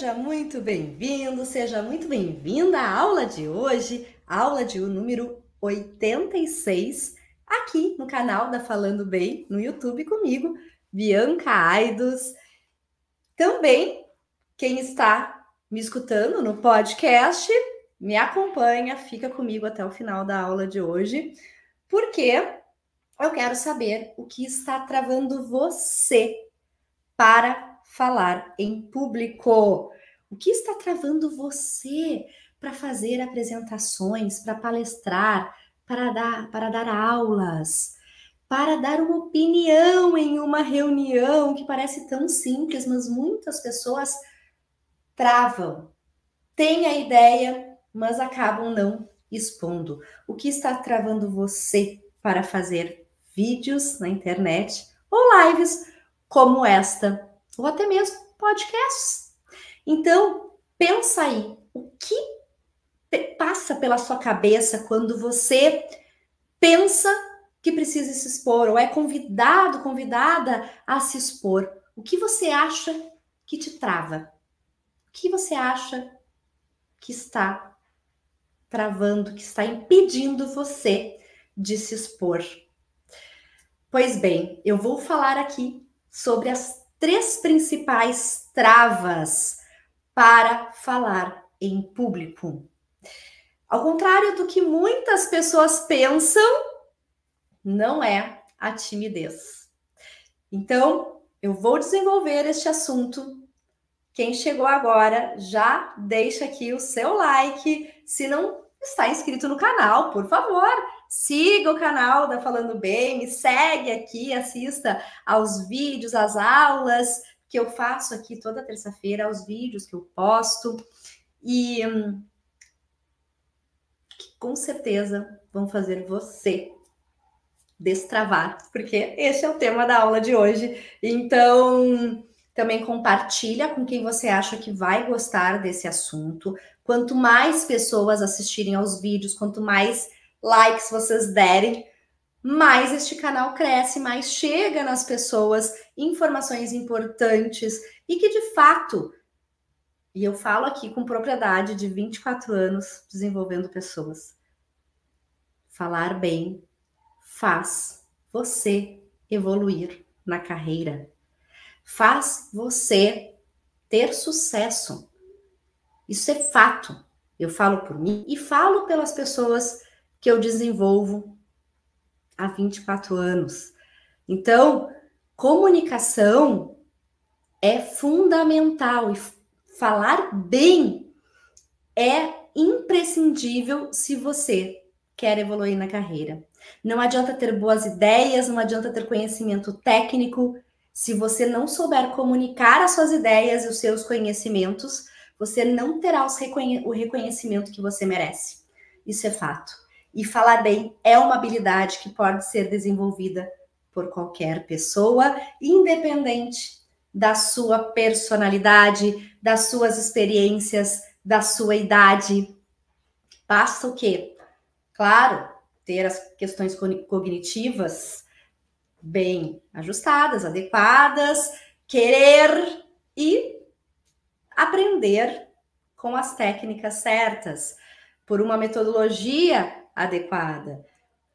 Seja muito bem-vindo, seja muito bem-vinda à aula de hoje, aula de número 86, aqui no canal da Falando Bem, no YouTube comigo, Bianca Aidos. Também, quem está me escutando no podcast, me acompanha, fica comigo até o final da aula de hoje, porque eu quero saber o que está travando você para falar em público? O que está travando você para fazer apresentações, para palestrar, para dar, para dar aulas, para dar uma opinião em uma reunião que parece tão simples, mas muitas pessoas travam, têm a ideia, mas acabam não expondo. O que está travando você para fazer vídeos na internet ou lives como esta ou até mesmo podcasts. Então, pensa aí, o que passa pela sua cabeça quando você pensa que precisa se expor ou é convidado, convidada a se expor? O que você acha que te trava? O que você acha que está travando, que está impedindo você de se expor? Pois bem, eu vou falar aqui sobre as três principais travas para falar em público. Ao contrário do que muitas pessoas pensam, não é a timidez. Então, eu vou desenvolver este assunto. Quem chegou agora, já deixa aqui o seu like. Se não está inscrito no canal, por favor, Siga o canal da Falando Bem, me segue aqui, assista aos vídeos, às aulas que eu faço aqui toda terça-feira, aos vídeos que eu posto. E hum, que com certeza vão fazer você destravar, porque esse é o tema da aula de hoje. Então, também compartilha com quem você acha que vai gostar desse assunto. Quanto mais pessoas assistirem aos vídeos, quanto mais likes vocês derem, mais este canal cresce, mais chega nas pessoas informações importantes e que de fato, e eu falo aqui com propriedade de 24 anos desenvolvendo pessoas, falar bem faz você evoluir na carreira, faz você ter sucesso. Isso é fato. Eu falo por mim e falo pelas pessoas que eu desenvolvo há 24 anos. Então, comunicação é fundamental e falar bem é imprescindível se você quer evoluir na carreira. Não adianta ter boas ideias, não adianta ter conhecimento técnico. Se você não souber comunicar as suas ideias e os seus conhecimentos, você não terá o reconhecimento que você merece. Isso é fato. E falar bem é uma habilidade que pode ser desenvolvida por qualquer pessoa, independente da sua personalidade, das suas experiências, da sua idade. Basta o quê? Claro, ter as questões cognitivas bem ajustadas, adequadas, querer e aprender com as técnicas certas, por uma metodologia adequada.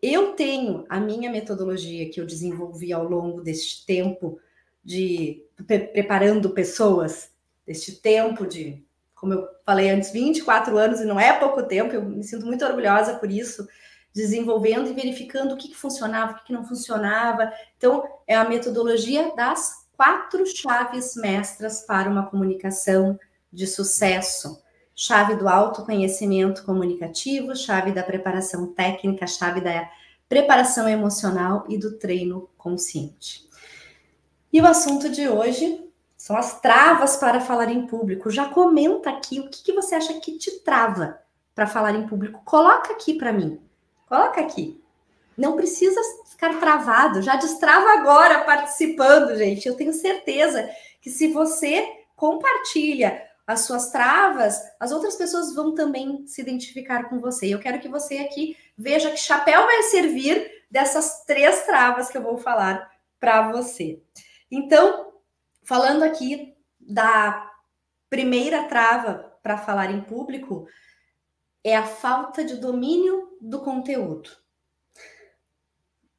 Eu tenho a minha metodologia que eu desenvolvi ao longo deste tempo de pre preparando pessoas, deste tempo de, como eu falei antes, 24 anos e não é pouco tempo, eu me sinto muito orgulhosa por isso, desenvolvendo e verificando o que, que funcionava, o que, que não funcionava. Então, é a metodologia das quatro chaves mestras para uma comunicação de sucesso chave do autoconhecimento comunicativo, chave da preparação técnica, chave da preparação emocional e do treino consciente. E o assunto de hoje são as travas para falar em público. Já comenta aqui o que, que você acha que te trava para falar em público. Coloca aqui para mim. Coloca aqui. Não precisa ficar travado, já destrava agora participando, gente. Eu tenho certeza que se você compartilha as suas travas, as outras pessoas vão também se identificar com você. Eu quero que você aqui veja que chapéu vai servir dessas três travas que eu vou falar para você. Então, falando aqui da primeira trava para falar em público é a falta de domínio do conteúdo.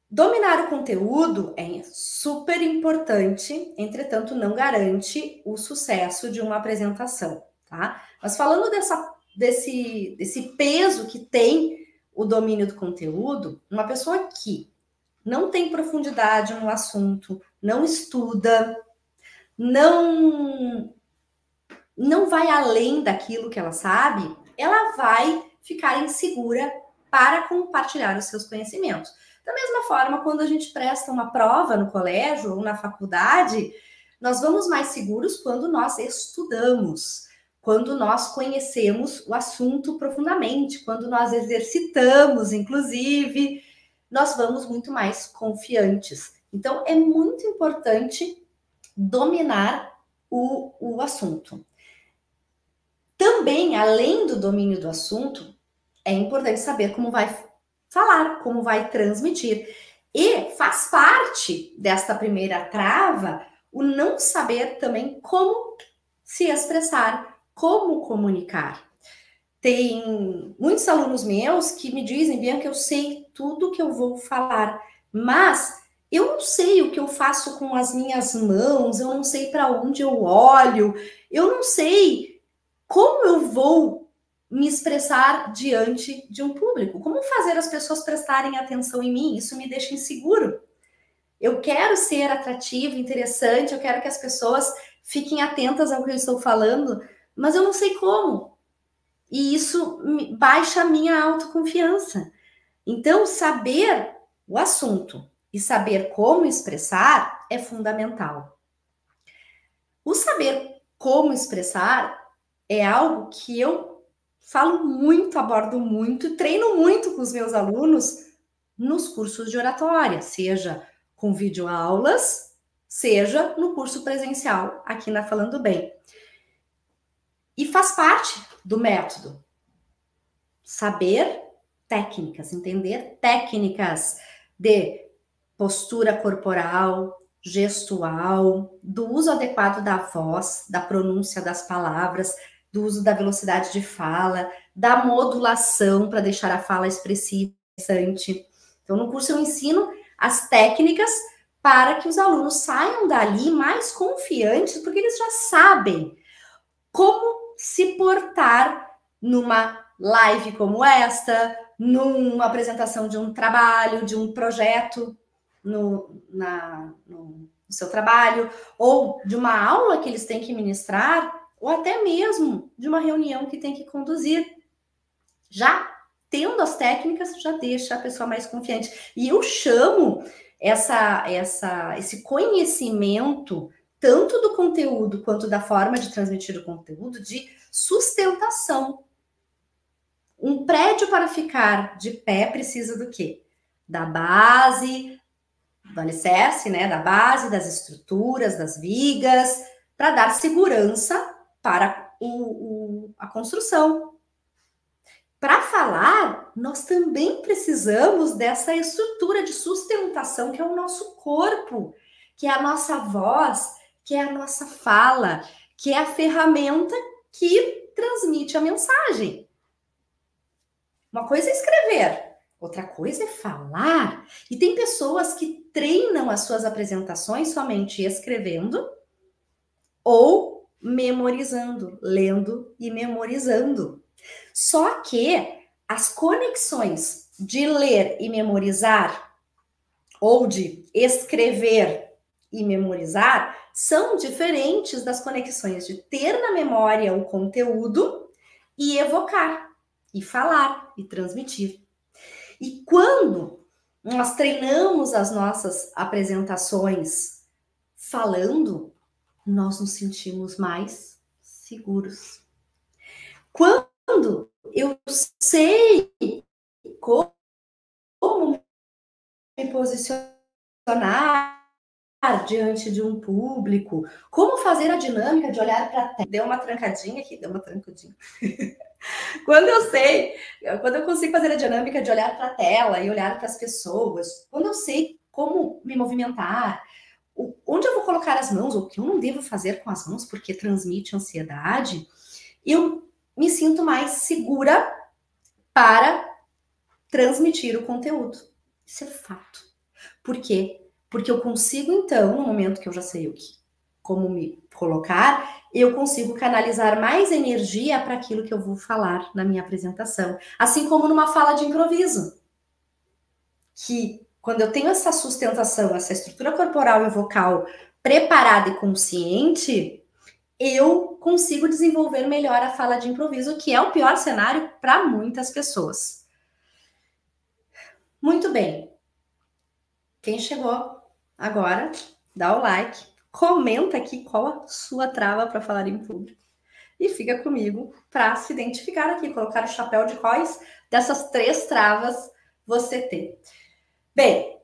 Dominar o conteúdo é super importante, entretanto, não garante o sucesso de uma apresentação, tá? Mas falando dessa, desse, desse peso que tem o domínio do conteúdo, uma pessoa que não tem profundidade no assunto, não estuda, não não vai além daquilo que ela sabe, ela vai ficar insegura para compartilhar os seus conhecimentos. Da mesma forma, quando a gente presta uma prova no colégio ou na faculdade, nós vamos mais seguros quando nós estudamos, quando nós conhecemos o assunto profundamente, quando nós exercitamos, inclusive, nós vamos muito mais confiantes. Então, é muito importante dominar o, o assunto. Também, além do domínio do assunto, é importante saber como vai falar, como vai transmitir. E faz parte desta primeira trava o não saber também como se expressar, como comunicar. Tem muitos alunos meus que me dizem, Bianca, eu sei tudo que eu vou falar, mas eu não sei o que eu faço com as minhas mãos, eu não sei para onde eu olho, eu não sei como eu vou me expressar diante de um público? Como fazer as pessoas prestarem atenção em mim? Isso me deixa inseguro. Eu quero ser atrativo, interessante, eu quero que as pessoas fiquem atentas ao que eu estou falando, mas eu não sei como. E isso baixa a minha autoconfiança. Então, saber o assunto e saber como expressar é fundamental. O saber como expressar é algo que eu falo muito, abordo muito, treino muito com os meus alunos nos cursos de oratória, seja com videoaulas, seja no curso presencial aqui na Falando Bem. E faz parte do método saber técnicas, entender técnicas de postura corporal, gestual, do uso adequado da voz, da pronúncia das palavras, do uso da velocidade de fala, da modulação para deixar a fala expressiva. Então, no curso eu ensino as técnicas para que os alunos saiam dali mais confiantes, porque eles já sabem como se portar numa live como esta, numa apresentação de um trabalho, de um projeto no, na, no seu trabalho, ou de uma aula que eles têm que ministrar, ou até mesmo de uma reunião que tem que conduzir. Já tendo as técnicas, já deixa a pessoa mais confiante. E eu chamo essa, essa, esse conhecimento, tanto do conteúdo quanto da forma de transmitir o conteúdo, de sustentação. Um prédio para ficar de pé precisa do quê? Da base, do alicerce, né? Da base, das estruturas, das vigas, para dar segurança para o, o, a construção. Para falar, nós também precisamos dessa estrutura de sustentação que é o nosso corpo, que é a nossa voz, que é a nossa fala, que é a ferramenta que transmite a mensagem. Uma coisa é escrever, outra coisa é falar. E tem pessoas que treinam as suas apresentações somente escrevendo ou memorizando, lendo e memorizando. Só que as conexões de ler e memorizar ou de escrever e memorizar são diferentes das conexões de ter na memória o conteúdo e evocar, e falar, e transmitir. E quando nós treinamos as nossas apresentações falando, nós nos sentimos mais seguros. Quando eu sei como me posicionar diante de um público, como fazer a dinâmica de olhar para a. Deu uma trancadinha aqui, deu uma trancadinha. quando eu sei, quando eu consigo fazer a dinâmica de olhar para a tela e olhar para as pessoas, quando eu sei como me movimentar, onde eu vou colocar as mãos, ou o que eu não devo fazer com as mãos, porque transmite ansiedade, eu me sinto mais segura para transmitir o conteúdo. Isso é fato. Por quê? Porque eu consigo, então, no momento que eu já sei o que, como me colocar, eu consigo canalizar mais energia para aquilo que eu vou falar na minha apresentação. Assim como numa fala de improviso. Que quando eu tenho essa sustentação, essa estrutura corporal e vocal preparada e consciente, eu consigo desenvolver melhor a fala de improviso, que é o pior cenário para muitas pessoas. Muito bem. Quem chegou agora, dá o like, comenta aqui qual a sua trava para falar em público. E fica comigo para se identificar aqui, colocar o chapéu de quais dessas três travas você tem. Bem,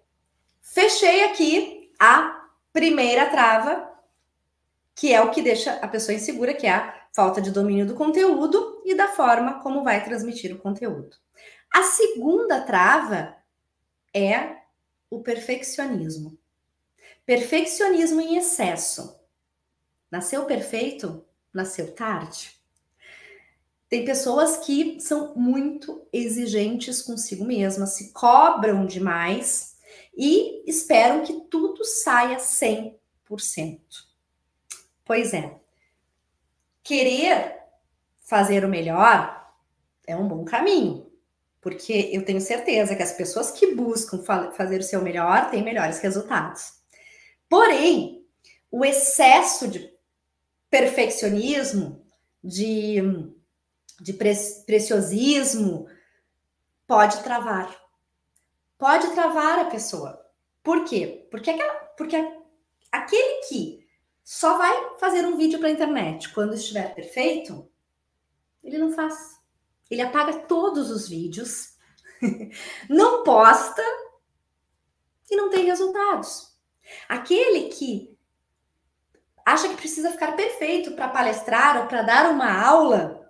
fechei aqui a primeira trava, que é o que deixa a pessoa insegura, que é a falta de domínio do conteúdo e da forma como vai transmitir o conteúdo. A segunda trava é o perfeccionismo. Perfeccionismo em excesso. Nasceu perfeito? Nasceu tarde. Tem pessoas que são muito exigentes consigo mesmas, se cobram demais e esperam que tudo saia 100%. Pois é. Querer fazer o melhor é um bom caminho, porque eu tenho certeza que as pessoas que buscam fazer o seu melhor têm melhores resultados. Porém, o excesso de perfeccionismo, de, de pre preciosismo, pode travar. Pode travar a pessoa. Por quê? Porque, aquela, porque aquele que só vai fazer um vídeo para a internet quando estiver perfeito, ele não faz. Ele apaga todos os vídeos, não posta e não tem resultados. Aquele que acha que precisa ficar perfeito para palestrar ou para dar uma aula,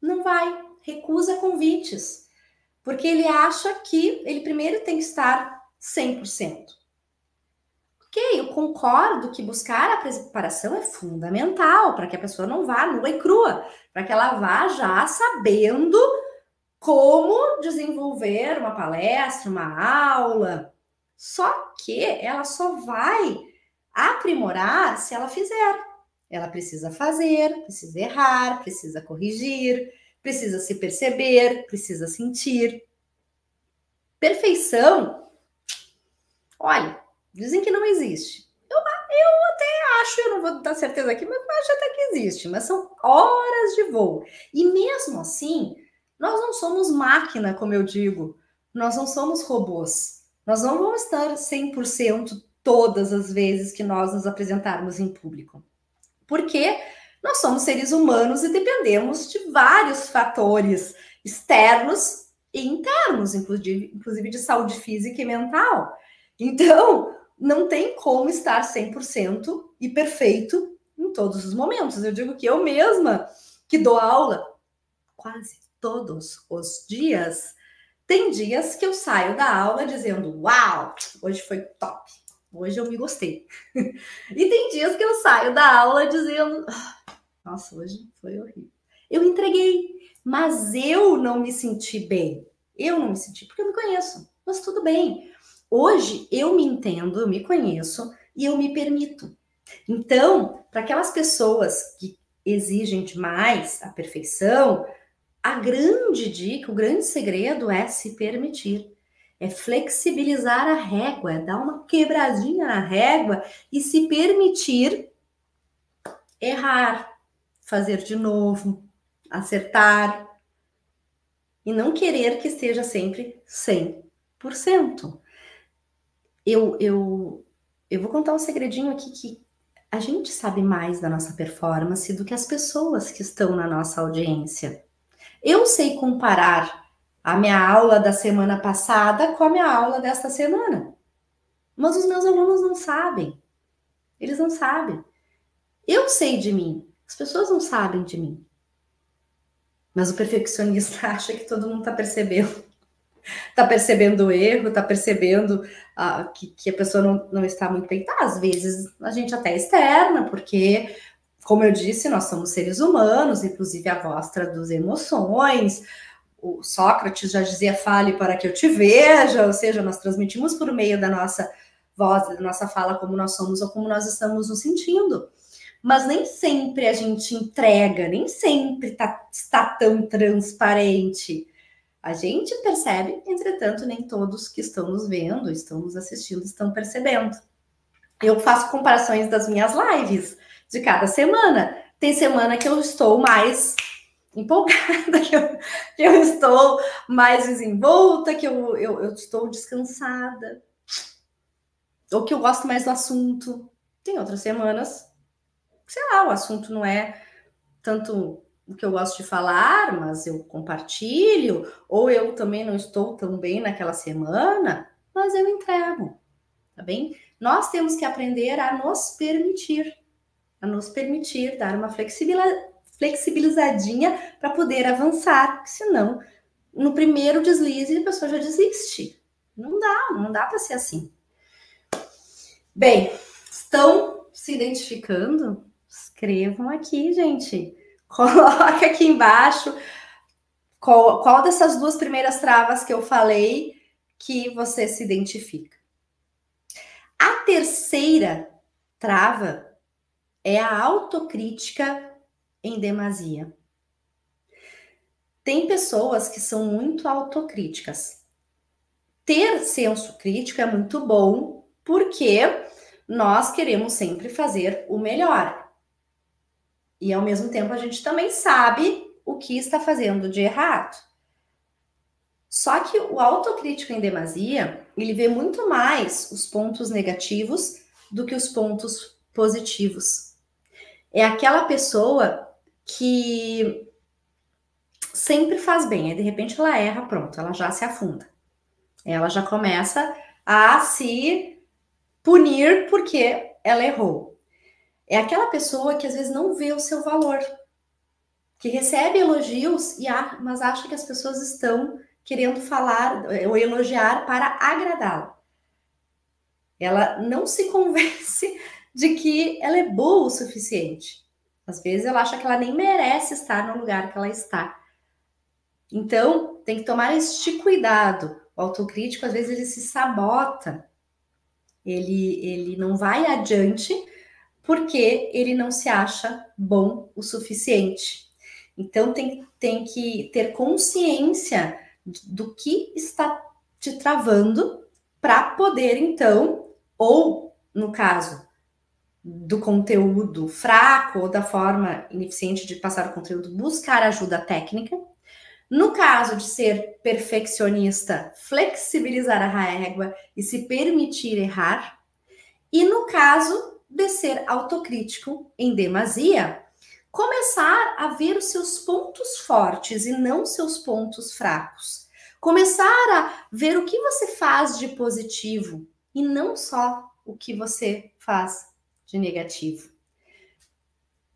não vai, recusa convites, porque ele acha que ele primeiro tem que estar 100%. Ok, eu concordo que buscar a preparação é fundamental para que a pessoa não vá nua e crua, para que ela vá já sabendo como desenvolver uma palestra, uma aula. Só que ela só vai aprimorar se ela fizer. Ela precisa fazer, precisa errar, precisa corrigir, precisa se perceber, precisa sentir. Perfeição, olha, Dizem que não existe. Eu, eu até acho, eu não vou dar certeza aqui, mas eu acho até que existe. Mas são horas de voo. E mesmo assim, nós não somos máquina, como eu digo. Nós não somos robôs. Nós não vamos estar 100% todas as vezes que nós nos apresentarmos em público. Porque nós somos seres humanos e dependemos de vários fatores externos e internos, inclusive, inclusive de saúde física e mental. Então, não tem como estar 100% e perfeito em todos os momentos. Eu digo que eu mesma, que dou aula quase todos os dias, tem dias que eu saio da aula dizendo: Uau, hoje foi top, hoje eu me gostei. e tem dias que eu saio da aula dizendo: Nossa, hoje foi horrível. Eu entreguei, mas eu não me senti bem. Eu não me senti, porque eu me conheço, mas tudo bem. Hoje eu me entendo, eu me conheço e eu me permito. Então, para aquelas pessoas que exigem demais a perfeição, a grande dica, o grande segredo é se permitir. É flexibilizar a régua, é dar uma quebradinha na régua e se permitir errar, fazer de novo, acertar e não querer que esteja sempre 100% eu, eu, eu vou contar um segredinho aqui que a gente sabe mais da nossa performance do que as pessoas que estão na nossa audiência. Eu sei comparar a minha aula da semana passada com a minha aula desta semana. Mas os meus alunos não sabem. Eles não sabem. Eu sei de mim. As pessoas não sabem de mim. Mas o perfeccionista acha que todo mundo está percebendo. tá percebendo o erro, tá percebendo uh, que, que, a pessoa não, não está muito bem. Tá, às vezes a gente até externa, porque, como eu disse, nós somos seres humanos, inclusive a voz traduz emoções. O Sócrates já dizia: fale para que eu te veja, ou seja, nós transmitimos por meio da nossa voz, da nossa fala, como nós somos ou como nós estamos nos sentindo. Mas nem sempre a gente entrega, nem sempre tá, está tão transparente. A gente percebe, entretanto, nem todos que estão nos vendo, estão nos assistindo, estão percebendo. Eu faço comparações das minhas lives de cada semana. Tem semana que eu estou mais empolgada, que eu, que eu estou mais desenvolta, que eu, eu, eu estou descansada, ou que eu gosto mais do assunto. Tem outras semanas, sei lá, o assunto não é tanto o que eu gosto de falar, mas eu compartilho, ou eu também não estou tão bem naquela semana, mas eu entrego, tá bem? Nós temos que aprender a nos permitir, a nos permitir dar uma flexibilizadinha para poder avançar, senão no primeiro deslize a pessoa já desiste. Não dá, não dá para ser assim. Bem, estão se identificando? Escrevam aqui, gente. Coloca aqui embaixo qual, qual dessas duas primeiras travas que eu falei que você se identifica. A terceira trava é a autocrítica em demasia. Tem pessoas que são muito autocríticas. Ter senso crítico é muito bom porque nós queremos sempre fazer o melhor. E ao mesmo tempo a gente também sabe o que está fazendo de errado. Só que o autocrítico em demasia, ele vê muito mais os pontos negativos do que os pontos positivos. É aquela pessoa que sempre faz bem, aí de repente ela erra, pronto, ela já se afunda. Ela já começa a se punir porque ela errou. É aquela pessoa que às vezes não vê o seu valor, que recebe elogios, e mas acha que as pessoas estão querendo falar ou elogiar para agradá-la. Ela não se convence de que ela é boa o suficiente. Às vezes ela acha que ela nem merece estar no lugar que ela está. Então, tem que tomar este cuidado. O autocrítico, às vezes, ele se sabota. Ele, ele não vai adiante porque ele não se acha bom o suficiente. Então tem, tem que ter consciência do que está te travando para poder, então, ou no caso do conteúdo fraco ou da forma ineficiente de passar o conteúdo, buscar ajuda técnica. No caso de ser perfeccionista, flexibilizar a régua e se permitir errar. E no caso de ser autocrítico em demasia, começar a ver os seus pontos fortes e não seus pontos fracos. Começar a ver o que você faz de positivo e não só o que você faz de negativo.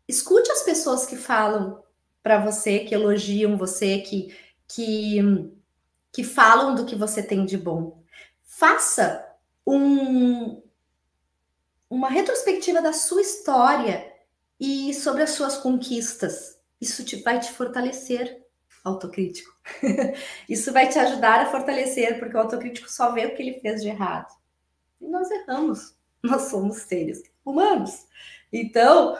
Escute as pessoas que falam para você, que elogiam você, que, que, que falam do que você tem de bom. Faça um, uma retrospectiva da sua história e sobre as suas conquistas. Isso te, vai te fortalecer, autocrítico. Isso vai te ajudar a fortalecer, porque o autocrítico só vê o que ele fez de errado. E nós erramos. Nós somos seres humanos. Então,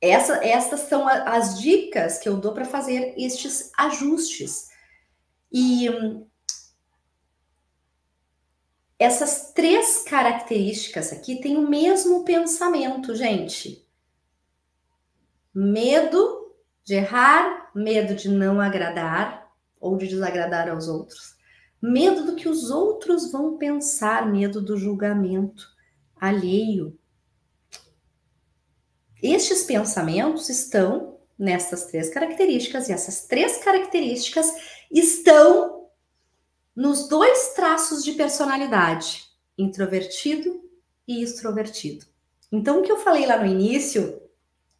essa, essas são as dicas que eu dou para fazer estes ajustes. E hum, essas três características aqui têm o mesmo pensamento, gente. Medo de errar, medo de não agradar ou de desagradar aos outros, medo do que os outros vão pensar, medo do julgamento alheio. Estes pensamentos estão nessas três características, e essas três características estão nos dois traços de personalidade, introvertido e extrovertido. Então, o que eu falei lá no início,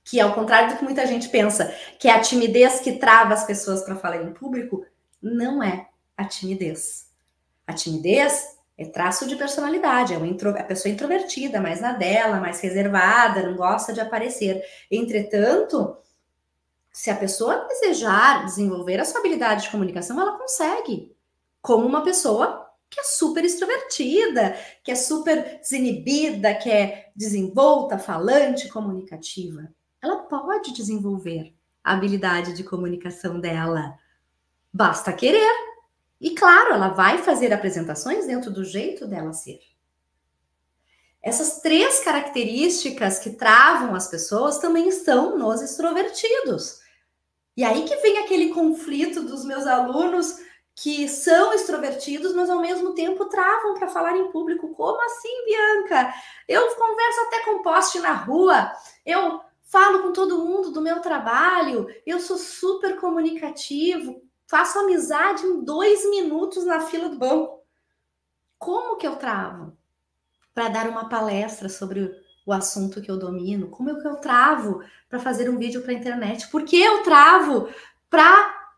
que ao contrário do que muita gente pensa, que é a timidez que trava as pessoas para falar em público, não é. a timidez. A timidez é traço de personalidade, é uma intro, a pessoa introvertida, mais na dela, mais reservada, não gosta de aparecer. Entretanto, se a pessoa desejar desenvolver a sua habilidade de comunicação, ela consegue. Como uma pessoa que é super extrovertida, que é super desinibida, que é desenvolta, falante, comunicativa. Ela pode desenvolver a habilidade de comunicação dela. Basta querer. E claro, ela vai fazer apresentações dentro do jeito dela ser. Essas três características que travam as pessoas também estão nos extrovertidos. E aí que vem aquele conflito dos meus alunos que são extrovertidos, mas ao mesmo tempo travam para falar em público. Como assim, Bianca? Eu converso até com poste na rua, eu falo com todo mundo do meu trabalho, eu sou super comunicativo, faço amizade em dois minutos na fila do banco. Como que eu travo? Para dar uma palestra sobre o assunto que eu domino? Como é que eu travo para fazer um vídeo para a internet? Por que eu travo para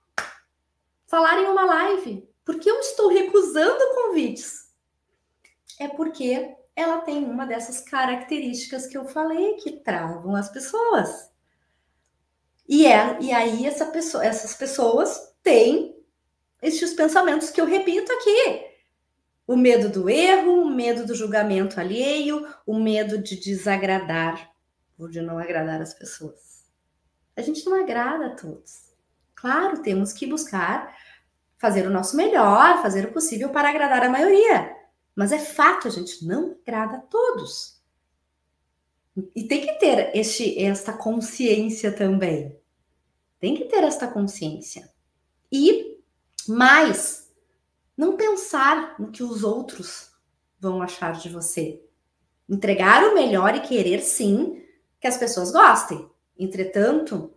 falar em uma live? Por que eu estou recusando convites? É porque ela tem uma dessas características que eu falei que travam as pessoas. E, é, e aí essa pessoa, essas pessoas têm estes pensamentos que eu repito aqui. O medo do erro, o medo do julgamento alheio, o medo de desagradar ou de não agradar as pessoas. A gente não agrada a todos. Claro, temos que buscar fazer o nosso melhor, fazer o possível para agradar a maioria. Mas é fato, a gente não agrada a todos. E tem que ter este, esta consciência também. Tem que ter esta consciência. E mais, não pensar no que os outros vão achar de você. Entregar o melhor e querer sim que as pessoas gostem. Entretanto,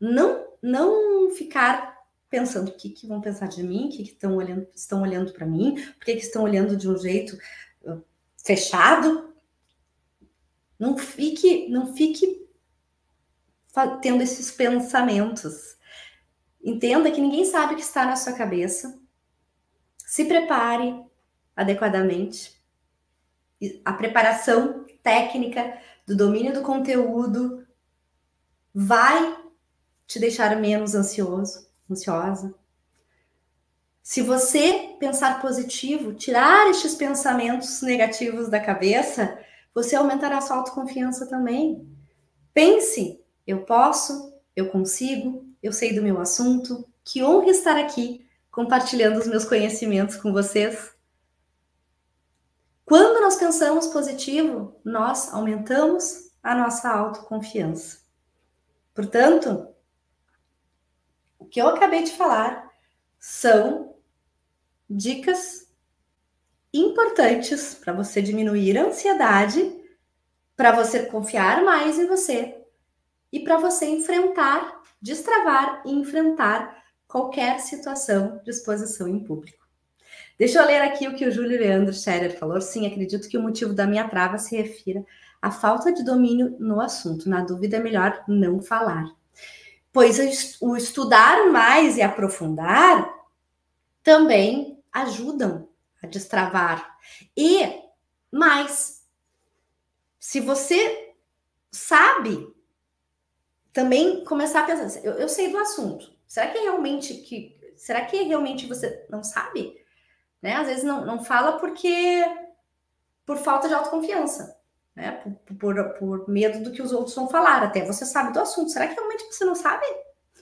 não não ficar pensando o que, que vão pensar de mim, o que, que estão olhando, estão olhando para mim, por que, que estão olhando de um jeito fechado. Não fique, não fique tendo esses pensamentos. Entenda que ninguém sabe o que está na sua cabeça. Se prepare adequadamente. A preparação técnica do domínio do conteúdo vai te deixar menos ansioso, ansiosa. Se você pensar positivo, tirar estes pensamentos negativos da cabeça, você aumentará a sua autoconfiança também. Pense, eu posso, eu consigo, eu sei do meu assunto. Que honra estar aqui compartilhando os meus conhecimentos com vocês. Quando nós pensamos positivo, nós aumentamos a nossa autoconfiança. Portanto, o que eu acabei de falar são dicas importantes para você diminuir a ansiedade, para você confiar mais em você e para você enfrentar destravar e enfrentar qualquer situação de exposição em público. Deixa eu ler aqui o que o Júlio Leandro Scherer falou. Sim, acredito que o motivo da minha trava se refira à falta de domínio no assunto. Na dúvida, é melhor não falar. Pois o estudar mais e aprofundar também ajudam a destravar. E mais, se você sabe também começar a pensar, eu, eu sei do assunto. Será que é realmente que será que realmente você não sabe? Né? Às vezes não, não fala porque por falta de autoconfiança, né? Por, por, por, medo do que os outros vão falar. Até você sabe do assunto. Será que realmente você não sabe?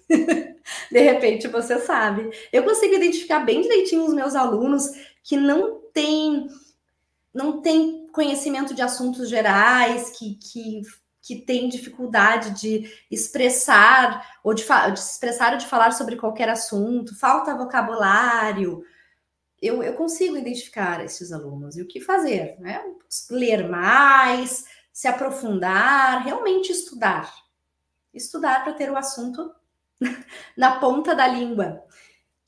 de repente você sabe. Eu consigo identificar bem direitinho os meus alunos que não têm não tem conhecimento de assuntos gerais, que, que que tem dificuldade de expressar ou de, de expressar ou de falar sobre qualquer assunto, falta vocabulário. Eu, eu consigo identificar esses alunos e o que fazer, né? Ler mais, se aprofundar, realmente estudar. Estudar para ter o assunto na ponta da língua.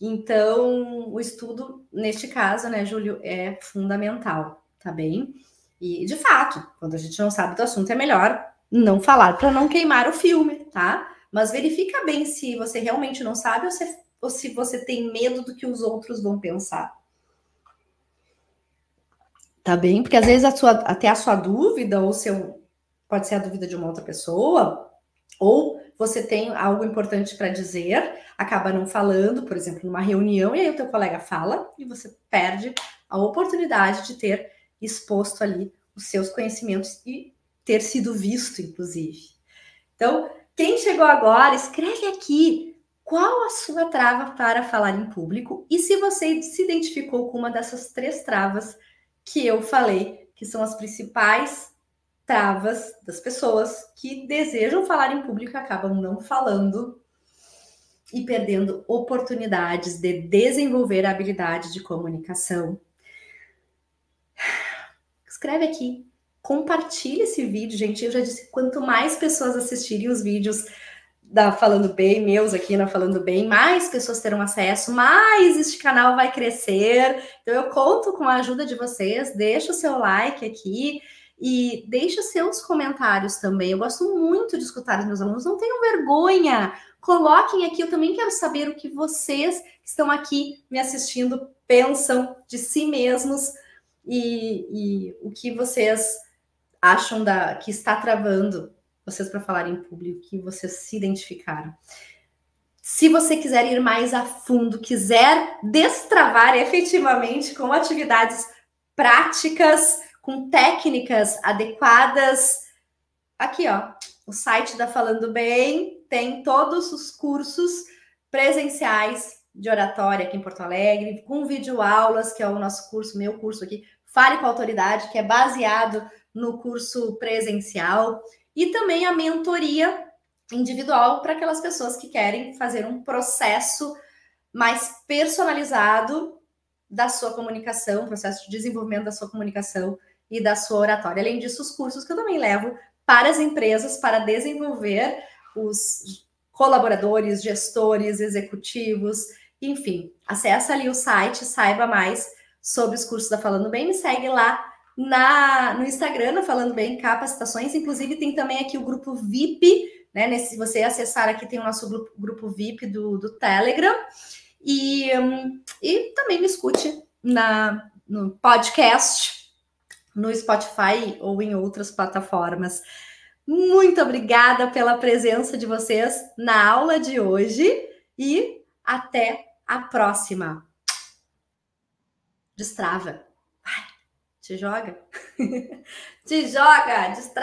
Então, o estudo, neste caso, né, Júlio, é fundamental, tá bem? E, de fato, quando a gente não sabe do assunto, é melhor não falar para não queimar o filme, tá? Mas verifica bem se você realmente não sabe ou se ou se você tem medo do que os outros vão pensar. Tá bem? Porque às vezes a sua, até a sua dúvida, ou seu, pode ser a dúvida de uma outra pessoa, ou você tem algo importante para dizer, acaba não falando, por exemplo, numa reunião, e aí o teu colega fala e você perde a oportunidade de ter exposto ali os seus conhecimentos e ter sido visto, inclusive. Então, quem chegou agora, escreve aqui qual a sua trava para falar em público e se você se identificou com uma dessas três travas que eu falei, que são as principais travas das pessoas que desejam falar em público e acabam não falando e perdendo oportunidades de desenvolver a habilidade de comunicação. Escreve aqui, compartilhe esse vídeo, gente. Eu já disse, quanto mais pessoas assistirem os vídeos da Falando Bem, meus aqui na Falando Bem, mais pessoas terão acesso, mais este canal vai crescer. Então eu conto com a ajuda de vocês. Deixa o seu like aqui e deixa seus comentários também. Eu gosto muito de escutar os meus alunos. Não tenham vergonha. Coloquem aqui. Eu também quero saber o que vocês que estão aqui me assistindo pensam de si mesmos e, e o que vocês acham da que está travando vocês para falar em público, que vocês se identificaram. Se você quiser ir mais a fundo, quiser destravar efetivamente com atividades práticas, com técnicas adequadas, aqui ó, o site da Falando Bem tem todos os cursos presenciais de oratória aqui em Porto Alegre, com videoaulas, que é o nosso curso, meu curso aqui, Fale com a Autoridade, que é baseado no curso presencial e também a mentoria individual para aquelas pessoas que querem fazer um processo mais personalizado da sua comunicação, processo de desenvolvimento da sua comunicação e da sua oratória. Além disso, os cursos que eu também levo para as empresas para desenvolver os colaboradores, gestores, executivos, enfim. Acesse ali o site, saiba mais sobre os cursos da Falando Bem, me segue lá na, no Instagram, Falando Bem Capacitações, inclusive tem também aqui o grupo VIP, né? Nesse, se você acessar aqui, tem o nosso grupo, grupo VIP do, do Telegram. E, um, e também me escute na, no podcast, no Spotify ou em outras plataformas. Muito obrigada pela presença de vocês na aula de hoje e até a próxima. Destrava. Te joga. Te joga, distrai.